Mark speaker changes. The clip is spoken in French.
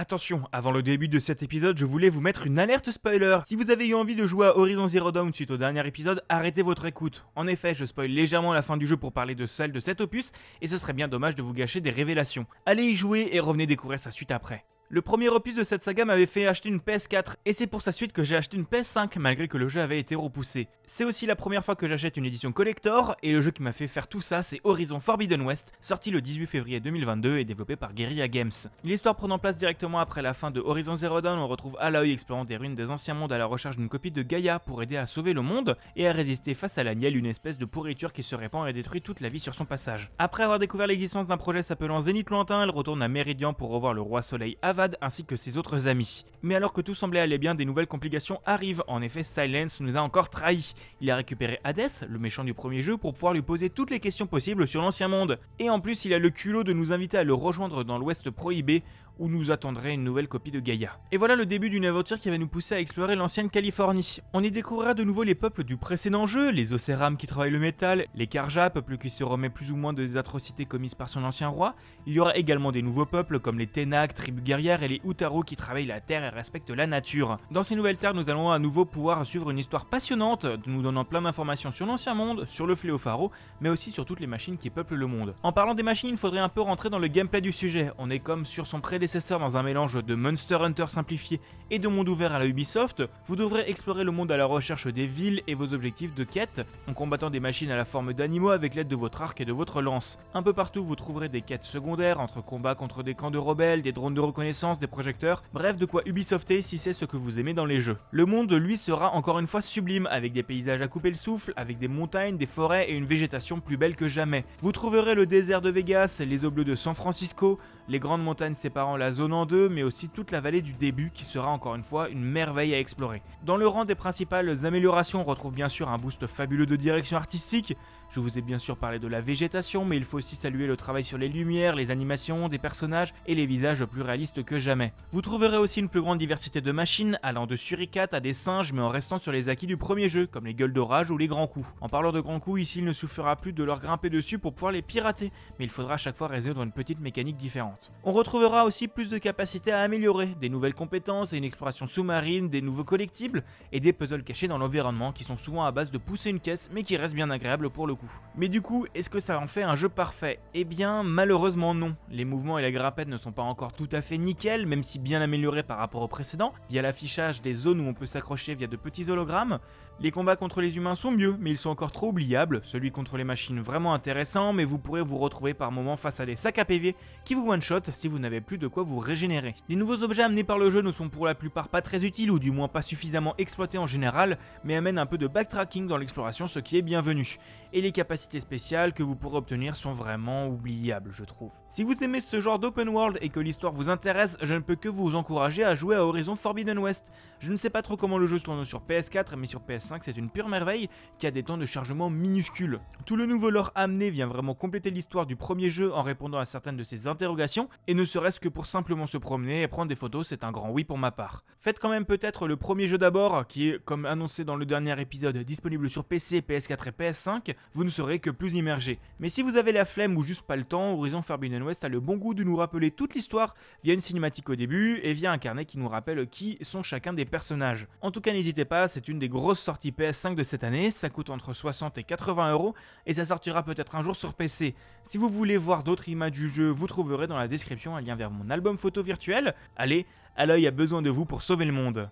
Speaker 1: Attention, avant le début de cet épisode, je voulais vous mettre une alerte spoiler. Si vous avez eu envie de jouer à Horizon Zero Dawn suite au dernier épisode, arrêtez votre écoute. En effet, je spoil légèrement la fin du jeu pour parler de celle de cet opus, et ce serait bien dommage de vous gâcher des révélations. Allez y jouer et revenez découvrir sa suite après. Le premier opus de cette saga m'avait fait acheter une PS4 et c'est pour sa suite que j'ai acheté une PS5 malgré que le jeu avait été repoussé. C'est aussi la première fois que j'achète une édition collector et le jeu qui m'a fait faire tout ça c'est Horizon Forbidden West, sorti le 18 février 2022 et développé par Guerrilla Games. L'histoire prenant place directement après la fin de Horizon Zero Dawn, on retrouve Aloy explorant des ruines des anciens mondes à la recherche d'une copie de Gaïa pour aider à sauver le monde et à résister face à l'Agnel, une espèce de pourriture qui se répand et détruit toute la vie sur son passage. Après avoir découvert l'existence d'un projet s'appelant Zénith Lointain, elle retourne à Méridian pour revoir le roi soleil Ainsi que ses autres amis. Mais alors que tout semblait aller bien, des nouvelles complications arrivent. En effet, Silence nous a encore trahis. Il a récupéré Hades, le méchant du premier jeu, pour pouvoir lui poser toutes les questions possibles sur l'ancien monde. Et en plus, il a le culot de nous inviter à le rejoindre dans l'Ouest prohibé, où nous attendrait une nouvelle copie de Gaïa. Et voilà le début d'une aventure qui va nous pousser à explorer l'ancienne Californie. On y découvrira de nouveau les peuples du précédent jeu, les Océram qui travaillent le métal, les Karja, peuple qui se remet plus ou moins des atrocités commises par son ancien roi. Il y aura également des nouveaux peuples comme les Tenak, tribus et les Utaru qui travaillent la terre et respectent la nature. Dans ces nouvelles terres, nous allons à nouveau pouvoir suivre une histoire passionnante, nous donnant plein d'informations sur l'ancien monde, sur le fléau pharaon, mais aussi sur toutes les machines qui peuplent le monde. En parlant des machines, il faudrait un peu rentrer dans le gameplay du sujet. On est comme sur son prédécesseur dans un mélange de Monster Hunter simplifié et de monde ouvert à la Ubisoft. Vous devrez explorer le monde à la recherche des villes et vos objectifs de quête, en combattant des machines à la forme d'animaux avec l'aide de votre arc et de votre lance. Un peu partout, vous trouverez des quêtes secondaires entre combats contre des camps de rebelles, des drones de reconnaissance, des projecteurs, bref de quoi Ubisofter si c'est ce que vous aimez dans les jeux. Le monde, lui, sera encore une fois sublime, avec des paysages à couper le souffle, avec des montagnes, des forêts et une végétation plus belle que jamais. Vous trouverez le désert de Vegas, les eaux bleues de San Francisco, les grandes montagnes séparant la zone en deux, mais aussi toute la vallée du début qui sera encore une fois une merveille à explorer. Dans le rang des principales améliorations, on retrouve bien sûr un boost fabuleux de direction artistique. Je vous ai bien sûr parlé de la végétation, mais il faut aussi saluer le travail sur les lumières, les animations des personnages et les visages plus réalistes jamais. Vous trouverez aussi une plus grande diversité de machines, allant de suricates à des singes, mais en restant sur les acquis du premier jeu, comme les gueules d'orage ou les grands coups. En parlant de grands coups, ici il ne suffira plus de leur grimper dessus pour pouvoir les pirater, mais il faudra à chaque fois résoudre une petite mécanique différente. On retrouvera aussi plus de capacités à améliorer, des nouvelles compétences une exploration sous-marine, des nouveaux collectibles et des puzzles cachés dans l'environnement qui sont souvent à base de pousser une caisse mais qui restent bien agréables pour le coup. Mais du coup, est-ce que ça en fait un jeu parfait? Eh bien, malheureusement non. Les mouvements et la grimpette ne sont pas encore tout à fait nickel, même si bien améliorés par rapport au précédent, via l'affichage des zones où on peut s'accrocher via de petits hologrammes. Les combats contre les humains sont mieux, mais ils sont encore trop oubliables. Celui contre les machines vraiment intéressant, mais vous pourrez vous retrouver par moments face à des sacs à PV qui vous one-shot si vous n'avez plus de quoi vous régénérer. Les nouveaux objets amenés par le jeu ne sont pour la plupart pas très utiles ou du moins pas suffisamment exploités en général, mais amènent un peu de backtracking dans l'exploration, ce qui est bienvenu. Et les capacités spéciales que vous pourrez obtenir sont vraiment oubliables, je trouve. Si vous aimez ce genre d'open world et que l'histoire vous intéresse, je ne peux que vous encourager à jouer à Horizon Forbidden West. Je ne sais pas trop comment le jeu se tourne sur PS4, mais sur PS5 c'est une pure merveille qui a des temps de chargement minuscules. Tout le nouveau lore amené vient vraiment compléter l'histoire du premier jeu en répondant à certaines de ses interrogations, et ne serait-ce que pour simplement se promener et prendre des photos, c'est un grand oui pour ma part. Faites quand même peut-être le premier jeu d'abord, qui est, comme annoncé dans le dernier épisode, disponible sur PC, PS4 et PS5, vous ne serez que plus immergé. Mais si vous avez la flemme ou juste pas le temps, Horizon Forbidden West a le bon goût de nous rappeler toute l'histoire via une cinématique au début et via un carnet qui nous rappelle qui sont chacun des personnages. En tout cas, n'hésitez pas, c'est une des grosses sorties PS5 de cette année, ça coûte entre 60 et 80 euros et ça sortira peut-être un jour sur PC. Si vous voulez voir d'autres images du jeu, vous trouverez dans la description un lien vers mon album photo virtuel. Allez, Aloy a besoin de vous pour sauver le monde.